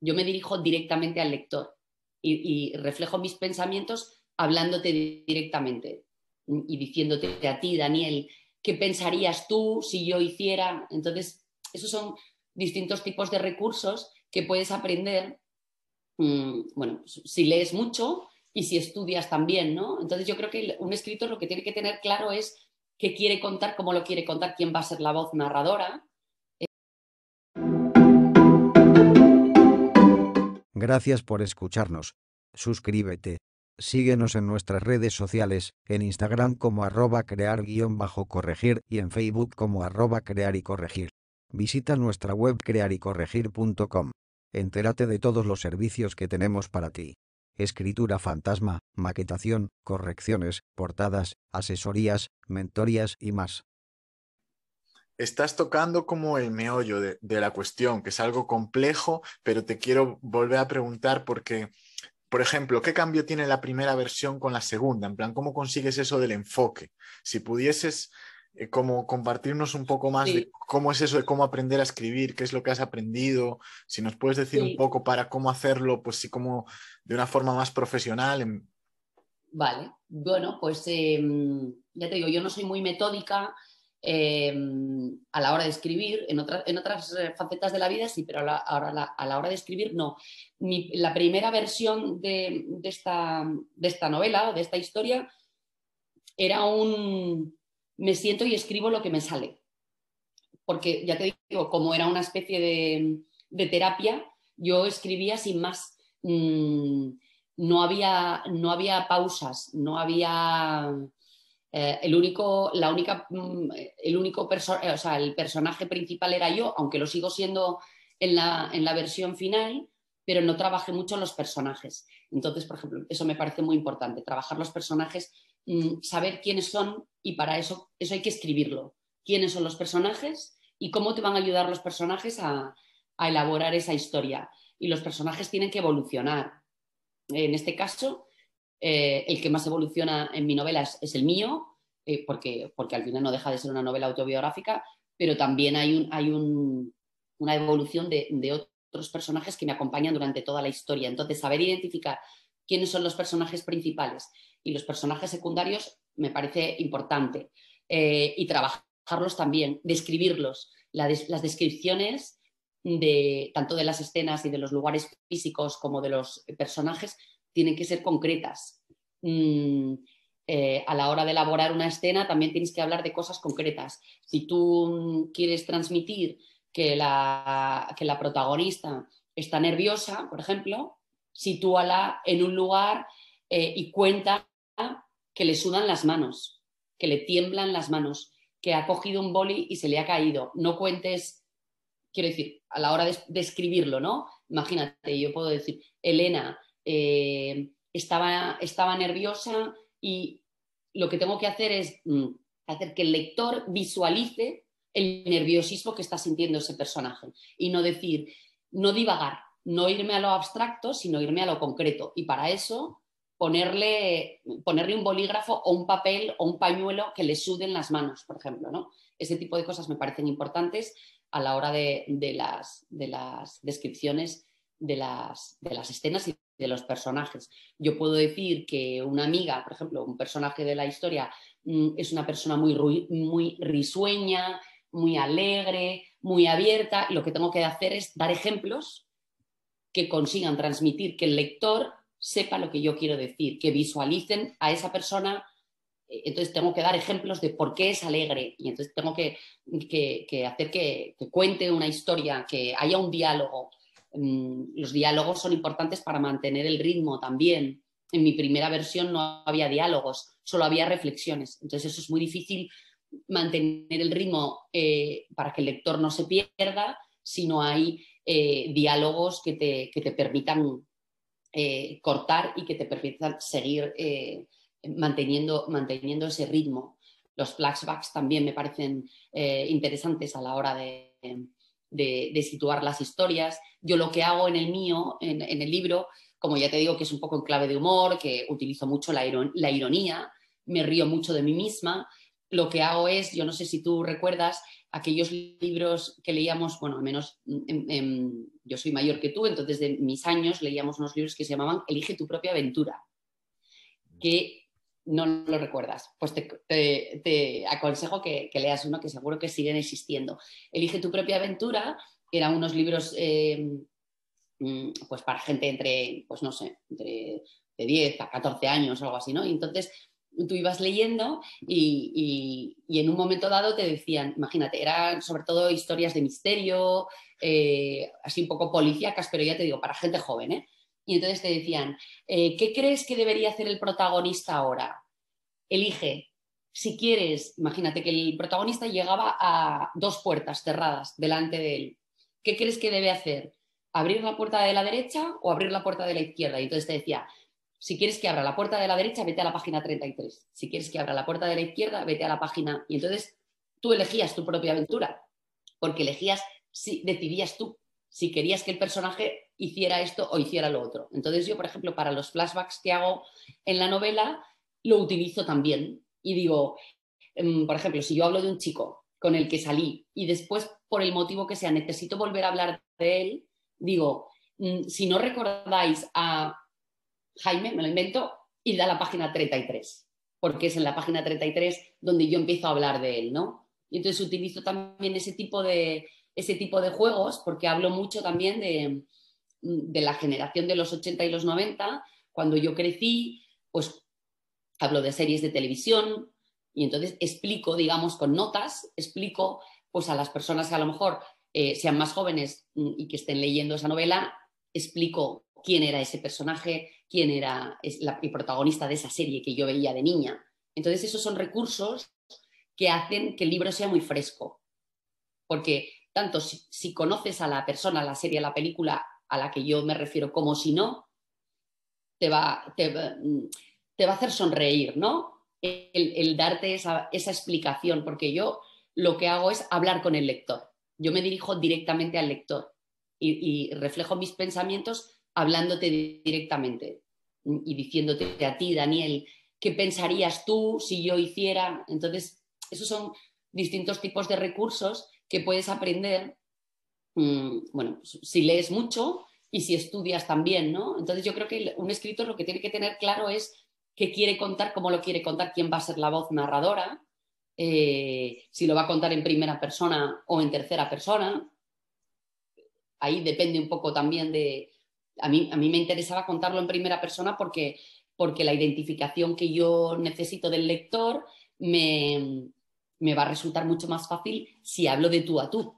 yo me dirijo directamente al lector y, reflejo mis pensamientos hablándote directamente y diciéndote a ti, Daniel, ¿qué pensarías tú si yo hiciera? Entonces, esos son distintos tipos de recursos que puedes aprender, mm, bueno, si lees mucho y si estudias también, ¿no? Entonces yo creo que un escritor lo que tiene que tener claro es qué quiere contar, cómo lo quiere contar, quién va a ser la voz narradora. Gracias por escucharnos. Suscríbete. Síguenos en nuestras redes sociales, en Instagram como arroba crear-corregir y en Facebook como arroba crear y corregir. Visita nuestra web crearycorregir.com. Entérate de todos los servicios que tenemos para ti. Escritura fantasma, maquetación, correcciones, portadas, asesorías, mentorías y más. Estás tocando como el meollo de, de la cuestión, que es algo complejo, pero te quiero volver a preguntar porque por ejemplo, ¿qué cambio tiene la primera versión con la segunda? En plan, ¿cómo consigues eso del enfoque? Si pudieses eh, como compartirnos un poco más de cómo es eso de cómo aprender a escribir, qué es lo que has aprendido, si nos puedes decir un poco para cómo hacerlo, pues sí, como de una forma más profesional. Vale, bueno, pues em, ya te digo, yo no soy muy metódica em, a la hora de escribir, en, en otras eh, facetas de la vida sí, pero a la, hora de escribir no. la primera versión de, esta, de esta novela o de esta historia era un, me siento y escribo lo que me sale. Porque ya te digo, como era una especie de, terapia, yo escribía sin más. Mm, no, había, no había pausas, no había... Eh, el único, la única, mm, el único o sea, el personaje principal era yo, aunque lo sigo siendo en la, en la versión final, pero no trabajé mucho los personajes. Entonces, por ejemplo, eso me parece muy importante, trabajar los personajes Mm, saber quiénes son y para eso, eso hay que escribirlo. Quiénes son los personajes y cómo te van a ayudar los personajes a, elaborar esa historia. Y los personajes tienen que evolucionar. En este caso, eh, el que más evoluciona en mi novela es, el mío, eh, porque, porque al final no deja de ser una novela autobiográfica, pero también hay, un, hay una evolución de, de, otros personajes que me acompañan durante toda la historia. Entonces, saber identificar quiénes son los personajes principales y los personajes secundarios me parece importante. Eh, y trabajarlos también, describirlos. las descripciones de tanto de las escenas y de los lugares físicos como de los personajes tienen que ser concretas. Mm, eh, a la hora de elaborar una escena también tienes que hablar de cosas concretas. Si tú quieres transmitir que la, que la protagonista está nerviosa, por ejemplo, sitúala en un lugar eh, y cuenta que le sudan las manos, que le tiemblan las manos, que ha cogido un boli y se le ha caído. No cuentes, quiero decir, a la hora de, escribirlo, ¿no? Imagínate, yo puedo decir, Elena eh, estaba, estaba nerviosa y lo que tengo que hacer es mm, hacer que el lector visualice el nerviosismo que está sintiendo ese personaje y no decir, no divagar, no irme a lo abstracto, sino irme a lo concreto. Y para eso ponerle, ponerle un bolígrafo o un papel o un pañuelo que le suden las manos, por ejemplo. ¿no? Ese tipo de cosas me parecen importantes a la hora de, las, de las, descripciones de las, de las, escenas de los personajes. Yo puedo decir que una amiga, por ejemplo, un personaje de la historia, mm, es una persona muy, muy risueña, muy alegre, muy abierta, lo que tengo que hacer es dar ejemplos que consigan transmitir que el lector sepa lo que yo quiero decir, que visualicen a esa persona. Eh, entonces tengo que dar ejemplos de por qué es alegre y entonces tengo que, hacer que, cuente una historia, que haya un diálogo. Mm, los diálogos son importantes para mantener el ritmo también. En mi primera versión no había diálogos, solo había reflexiones. Entonces eso es muy difícil mantener el ritmo eh, para que el lector no se pierda si no hay eh, diálogos que te, que te permitan eh, cortar y que te permitan seguir manteniendo, manteniendo ese ritmo. Los flashbacks también me parecen interesantes a la hora de, situar las historias. Yo lo que hago en el mío, en, el libro, como ya te digo, que es un poco en clave de humor, que utilizo mucho la, ironía, me río mucho de mí misma, lo que hago es, yo no sé si tú recuerdas, aquellos libros que leíamos, bueno, al menos yo soy mayor que tú, entonces de mis años leíamos unos libros que se llamaban Elige tu propia aventura, que no lo recuerdas, pues te, aconsejo que, leas uno que seguro que siguen existiendo. Elige tu propia aventura, eran unos libros eh, mm, pues para gente entre, pues no sé, entre de 10 a 14 años o algo así, ¿no? Y entonces tú ibas leyendo y, en un momento dado te decían, imagínate, eran sobre todo historias de misterio, eh, así un poco policíacas, pero ya te digo, para gente joven, ¿eh? Y entonces te decían, eh, ¿qué crees que debería hacer el protagonista ahora? Elige. Si quieres, imagínate que el protagonista llegaba a dos puertas cerradas delante de él. ¿Qué crees que debe hacer? ¿Abrir la puerta de la derecha o abrir la puerta de la izquierda? Y entonces te decía, si quieres que abra la puerta de la derecha, vete a la página 33. Si quieres que abra la puerta de la izquierda, vete a la página. Y entonces tú elegías tu propia aventura, porque elegías, si decidías tú si querías que el personaje hiciera esto o hiciera lo otro. Entonces yo, por ejemplo, para los flashbacks que hago en la novela, lo utilizo también. Y digo, em, por ejemplo, si yo hablo de un chico con el que salí y después, por el motivo que sea, necesito volver a hablar de él, digo, mm, si no recordáis a Jaime, me lo invento, y da la página 33, porque es en la página 33 donde yo empiezo a hablar de él, ¿no? Y entonces utilizo también ese tipo de, ese tipo de juegos, porque hablo mucho también de, de la generación de los 80 y los 90, cuando yo crecí, pues hablo de series de televisión y entonces explico, digamos, con notas, explico pues a las personas que a lo mejor eh, sean más jóvenes mm, y que estén leyendo esa novela, explico quién era ese personaje, quién era el protagonista de esa serie que yo veía de niña. Entonces, esos son recursos que hacen que el libro sea muy fresco. Porque tanto si, conoces a la persona, la serie, la película a la que yo me refiero, como si no, te va, te, va a hacer sonreír, ¿no? El, darte esa, explicación, porque yo lo que hago es hablar con el lector. Yo me dirijo directamente al lector y reflejo mis pensamientos hablándote directamente y diciéndote a ti, Daniel, ¿qué pensarías tú si yo hiciera? Entonces, esos son distintos tipos de recursos que puedes aprender, mm, bueno, si lees mucho y si estudias también, ¿no? Entonces yo creo que un escritor lo que tiene que tener claro es qué quiere contar, cómo lo quiere contar, quién va a ser la voz narradora, eh, si lo va a contar en primera persona o en tercera persona. Ahí depende un poco también de, a mí, me interesaba contarlo en primera persona porque, porque la identificación que yo necesito del lector me, va a resultar mucho más fácil si hablo de tú a tú.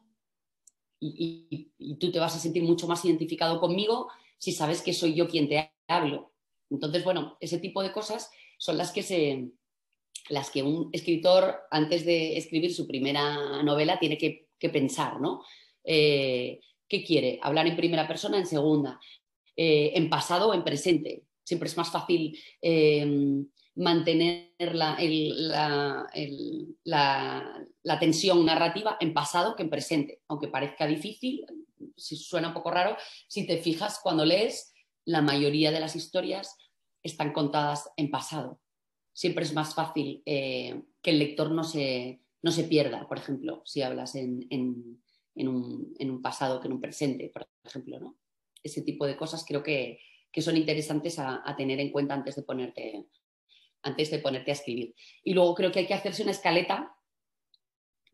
Y, tú te vas a sentir mucho más identificado conmigo si sabes que soy yo quien te hablo. Entonces, bueno, ese tipo de cosas son las que se las que un escritor antes de escribir su primera novela tiene que, pensar, ¿no? Eh, ¿Qué quiere? ¿Hablar en primera persona, en segunda? Eh, en pasado o en presente. Siempre es más fácil eh, mantener la, tensión narrativa en pasado que en presente, aunque parezca difícil, si suena un poco raro, si te fijas cuando lees, la mayoría de las historias están contadas en pasado. Siempre es más fácil eh, que el lector no se, no se, pierda, por ejemplo, si hablas en, un, en, un, pasado que en un presente, por ejemplo, ¿no? ese tipo de cosas creo que, son interesantes a, tener en cuenta antes de, ponerte, antes de ponerte a escribir. Y luego creo que hay que hacerse una escaleta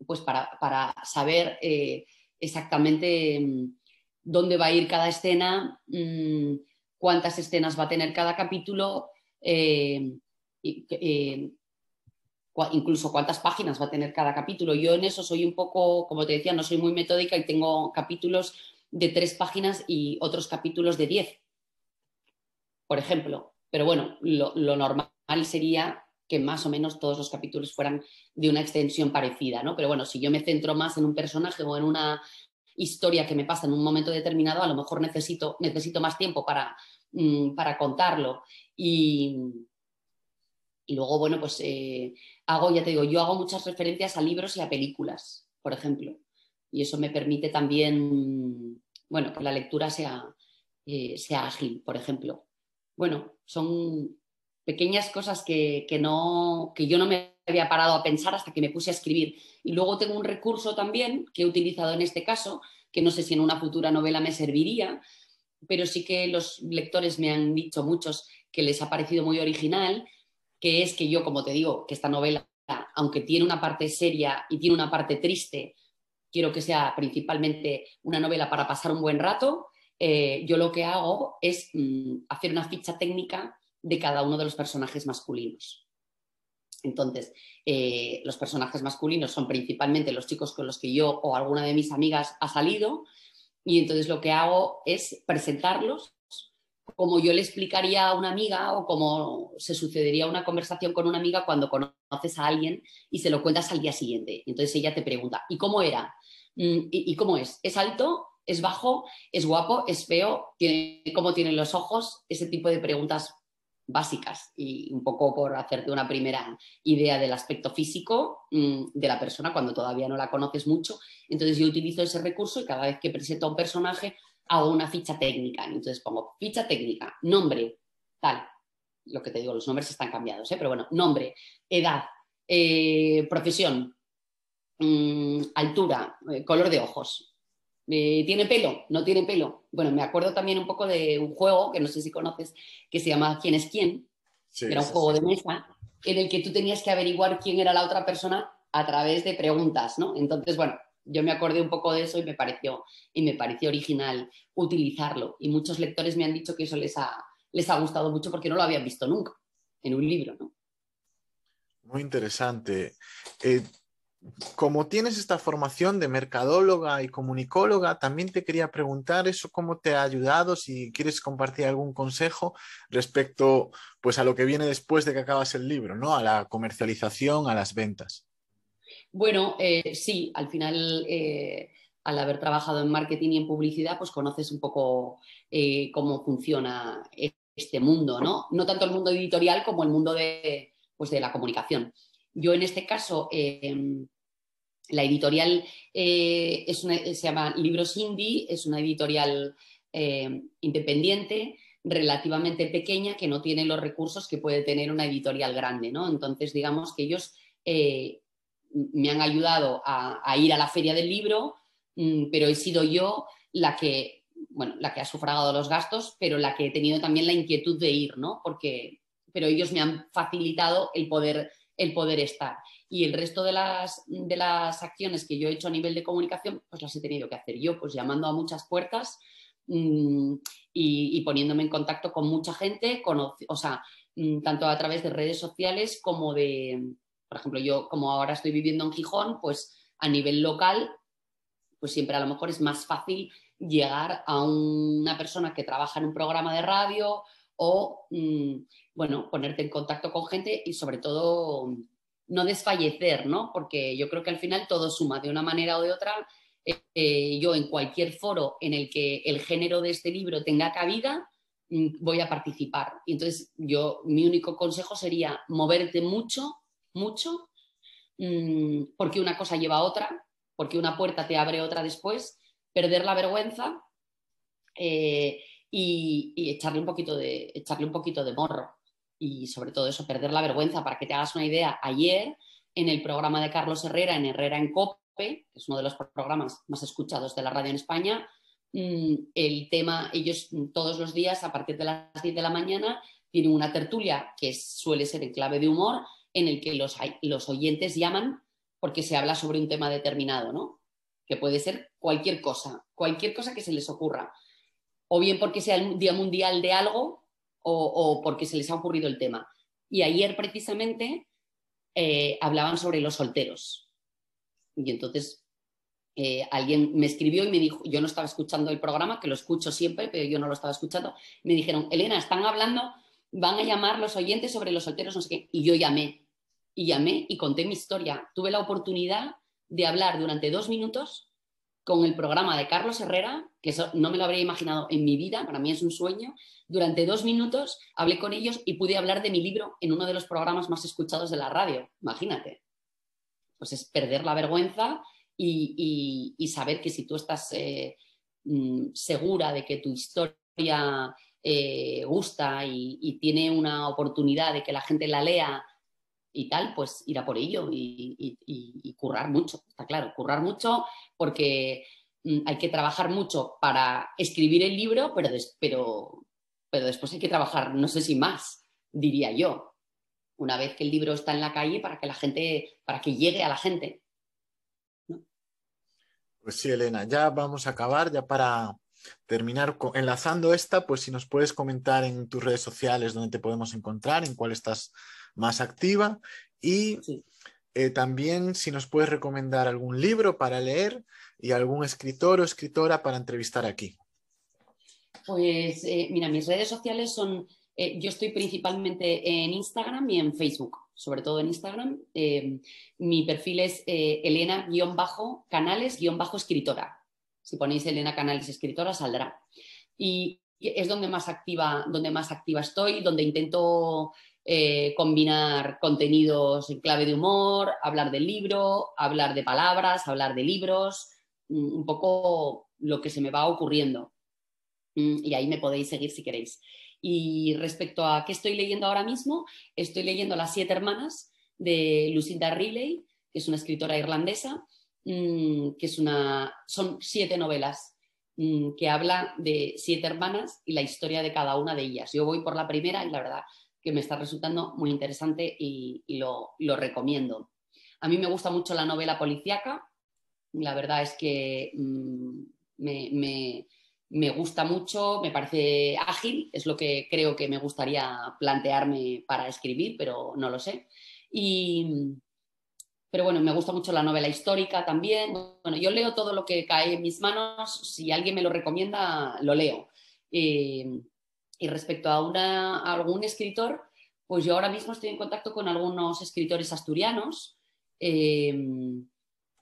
pues para, saber eh, exactamente mm, dónde va a ir cada escena, mm, cuántas escenas va a tener cada capítulo, eh, eh, incluso cuántas páginas va a tener cada capítulo. Yo en eso soy un poco, como te decía, no soy muy metódica y tengo capítulos de tres páginas y otros capítulos de diez, por ejemplo. Pero bueno, lo, normal sería que más o menos todos los capítulos fueran de una extensión parecida, ¿no? Pero bueno, si yo me centro más en un personaje o en una historia que me pasa en un momento determinado, a lo mejor necesito, necesito más tiempo para, mm, para contarlo. Y, y, luego, bueno, pues eh, hago, ya te digo, yo hago muchas referencias a libros y a películas, por ejemplo. Y eso me permite también bueno, que la lectura sea, eh, sea ágil, por ejemplo. Bueno, son pequeñas cosas que, no, que yo no me había parado a pensar hasta que me puse a escribir. Y luego tengo un recurso también que he utilizado en este caso, que no sé si en una futura novela me serviría, pero sí que los lectores me han dicho muchos que les ha parecido muy original, que es que yo, como te digo, que esta novela, aunque tiene una parte seria y tiene una parte triste, quiero que sea principalmente una novela para pasar un buen rato, eh, yo lo que hago es mm, hacer una ficha técnica de cada uno de los personajes masculinos. Entonces, eh, los personajes masculinos son principalmente los chicos con los que yo o alguna de mis amigas ha salido y entonces lo que hago es presentarlos como yo le explicaría a una amiga o como se sucedería una conversación con una amiga cuando conoces a alguien y se lo cuentas al día siguiente. Entonces ella te pregunta, ¿y cómo era? Mm, ¿Y, cómo es? ¿Es alto? ¿Es bajo? ¿Es guapo? ¿Es feo? ¿Cómo tienen los ojos? Ese tipo de preguntas básicas y un poco por hacerte una primera idea del aspecto físico mm, de la persona cuando todavía no la conoces mucho. Entonces yo utilizo ese recurso y cada vez que presento a un personaje hago una ficha técnica. Entonces pongo ficha técnica, nombre, tal. Lo que te digo, los nombres están cambiados, ¿eh? pero bueno, nombre, edad, eh, profesión, mm, altura, eh, color de ojos. ¿Tiene pelo? ¿No tiene pelo? Bueno, me acuerdo también un poco de un juego que no sé si conoces, que se llama ¿Quién es quién? era un juego de mesa en el que tú tenías que averiguar quién era la otra persona a través de preguntas, ¿no? Entonces, bueno, yo me acordé un poco de eso y me pareció, y me pareció original utilizarlo. Y muchos lectores me han dicho que eso les ha, les ha gustado mucho porque no lo habían visto nunca en un libro. ¿no? Muy interesante. Eh, como tienes esta formación de mercadóloga y comunicóloga, también te quería preguntar eso cómo te ha ayudado, si quieres compartir algún consejo respecto pues a lo que viene después de que acabas el libro, ¿no? A la comercialización, a las ventas. Bueno, eh, sí, al final, eh, al haber trabajado en marketing y en publicidad, pues conoces un poco eh, cómo funciona este mundo, ¿no? No tanto el mundo editorial como el mundo de, pues, de la comunicación. Yo en este caso, la editorial se llama Libros Indie, es una editorial em, independiente, relativamente pequeña, que no tiene los recursos que puede tener una editorial grande, ¿no? Entonces, digamos que ellos me han ayudado a, ir a la feria del libro, mm, pero he sido yo la que, bueno, la que ha sufragado los gastos, pero la que he tenido también la inquietud de ir, ¿no? Porque, pero ellos me han facilitado el poder, el poder estar. Y el resto de las, de las acciones que yo he hecho a nivel de comunicación, pues las he tenido que hacer yo, pues llamando a muchas puertas mm, y, poniéndome en contacto con mucha gente, o sea, mm, tanto a través de redes sociales como de, por ejemplo, yo como ahora estoy viviendo en Gijón, pues a nivel local, pues siempre a lo mejor es más fácil llegar a una persona que trabaja en un programa de radio o, mm, bueno, ponerte en contacto con gente y sobre todo no desfallecer, ¿no? Porque yo creo que al final todo suma de una manera o de otra. Eh, yo en cualquier foro en el que el género de este libro tenga cabida, mm, voy a participar. Y entonces yo, mi único consejo sería moverte mucho mucho, mm, porque una cosa lleva a otra, porque una puerta te abre otra después, perder la vergüenza eh, y, echarle, un poquito de, echarle un poquito de morro. Y sobre todo eso, perder la vergüenza. Para que te hagas una idea, ayer en el programa de Carlos Herrera, en Herrera en Cope, que es uno de los programas más escuchados de la radio en España, mm, el tema, ellos todos los días a partir de las 10 de la mañana tienen una tertulia que suele ser en clave de humor en el que los, los oyentes llaman porque se habla sobre un tema determinado, ¿no? Que puede ser cualquier cosa, cualquier cosa que se les ocurra. O bien porque sea el Día Mundial de algo o, porque se les ha ocurrido el tema. Y ayer precisamente eh, hablaban sobre los solteros. Y entonces eh, alguien me escribió y me dijo, yo no estaba escuchando el programa, que lo escucho siempre, pero yo no lo estaba escuchando. Me dijeron, Elena, están hablando, van a llamar los oyentes sobre los solteros, no sé qué. Y yo llamé y llamé y conté mi historia. Tuve la oportunidad de hablar durante dos minutos con el programa de Carlos Herrera, que eso no me lo habría imaginado en mi vida, para mí es un sueño. Durante dos minutos hablé con ellos y pude hablar de mi libro en uno de los programas más escuchados de la radio. Imagínate. Pues es perder la vergüenza y, saber que si tú estás eh, mm, segura de que tu historia eh, gusta y tiene una oportunidad de que la gente la lea y tal, pues ir a por ello y, currar mucho, está claro, currar mucho porque mm, hay que trabajar mucho para escribir el libro, pero, pero, pero después hay que trabajar, no sé si más, diría yo, una vez que el libro está en la calle para que la gente, para que llegue a la gente. Pues sí, Elena, ya vamos a acabar, ya para terminar enlazando esta, pues si nos puedes comentar en tus redes sociales dónde te podemos encontrar, en cuál estás más activa y eh, también si nos puedes recomendar algún libro para leer y algún escritor o escritora para entrevistar aquí. Pues eh, mira, mis redes sociales son, eh, yo estoy principalmente en Instagram y en Facebook, sobre todo en Instagram. mi perfil es Elena-canales-escritora. Si ponéis Elena Canales Escritora saldrá. Y es donde más activa, donde más activa estoy, donde intento eh, combinar contenidos en clave de humor, hablar del libro, hablar de palabras, hablar de libros, mm, un poco lo que se me va ocurriendo. Mm, y ahí me podéis seguir si queréis. Y respecto a qué estoy leyendo ahora mismo, estoy leyendo Las siete hermanas de Lucinda Riley, que es una escritora irlandesa, mm, que es una, son siete novelas que habla de siete hermanas y la historia de cada una de ellas. Yo voy por la primera y la verdad que me está resultando muy interesante y, lo, recomiendo. A mí me gusta mucho la novela policíaca, la verdad es que mm, me, gusta mucho, me parece ágil, es lo que creo que me gustaría plantearme para escribir, pero no lo sé. pero bueno, me gusta mucho la novela histórica también. Bueno, yo leo todo lo que cae en mis manos, si alguien me lo recomienda, lo leo. Eh, y respecto a, algún escritor, pues yo ahora mismo estoy en contacto con algunos escritores asturianos. Em,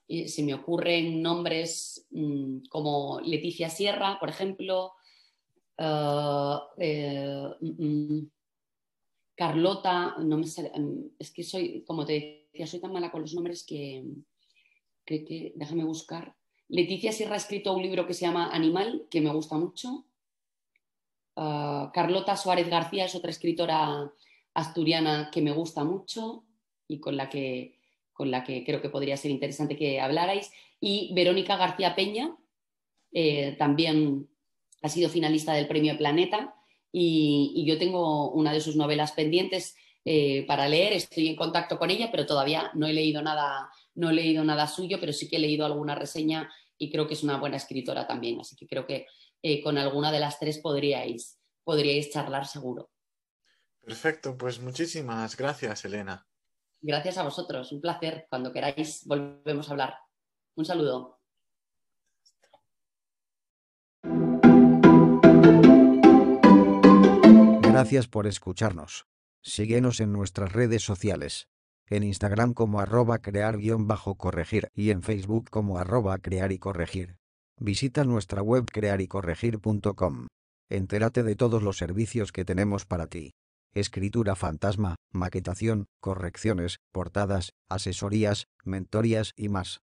se me ocurren nombres mm, como Leticia Sierra, por ejemplo, eh, eh, mm, mm, Carlota, no me es que soy, como te decía, soy tan mala con los nombres que, que déjame buscar. Leticia Sierra ha escrito un libro que se llama Animal, que me gusta mucho. Ah, Carlota Suárez García es otra escritora asturiana que me gusta mucho y con la que, con la que creo que podría ser interesante que hablarais. Y Verónica García Peña, eh, también ha sido finalista del Premio Planeta y, yo tengo una de sus novelas pendientes eh, para leer. Estoy en contacto con ella, pero todavía no he leído nada, no he leído nada suyo, pero sí que he leído alguna reseña y creo que es una buena escritora también. Así que creo que eh, con alguna de las tres podríais, podríais charlar seguro. Perfecto, pues muchísimas gracias, Elena. Gracias a vosotros, un placer. Cuando queráis volvemos a hablar. Un saludo. Gracias por escucharnos. Síguenos en nuestras redes sociales. En Instagram como arroba crear-corregir y en Facebook como arroba crear y corregir. Visita nuestra web crearycorregir.com. Entérate de todos los servicios que tenemos para ti. Escritura fantasma, maquetación, correcciones, portadas, asesorías, mentorías y más.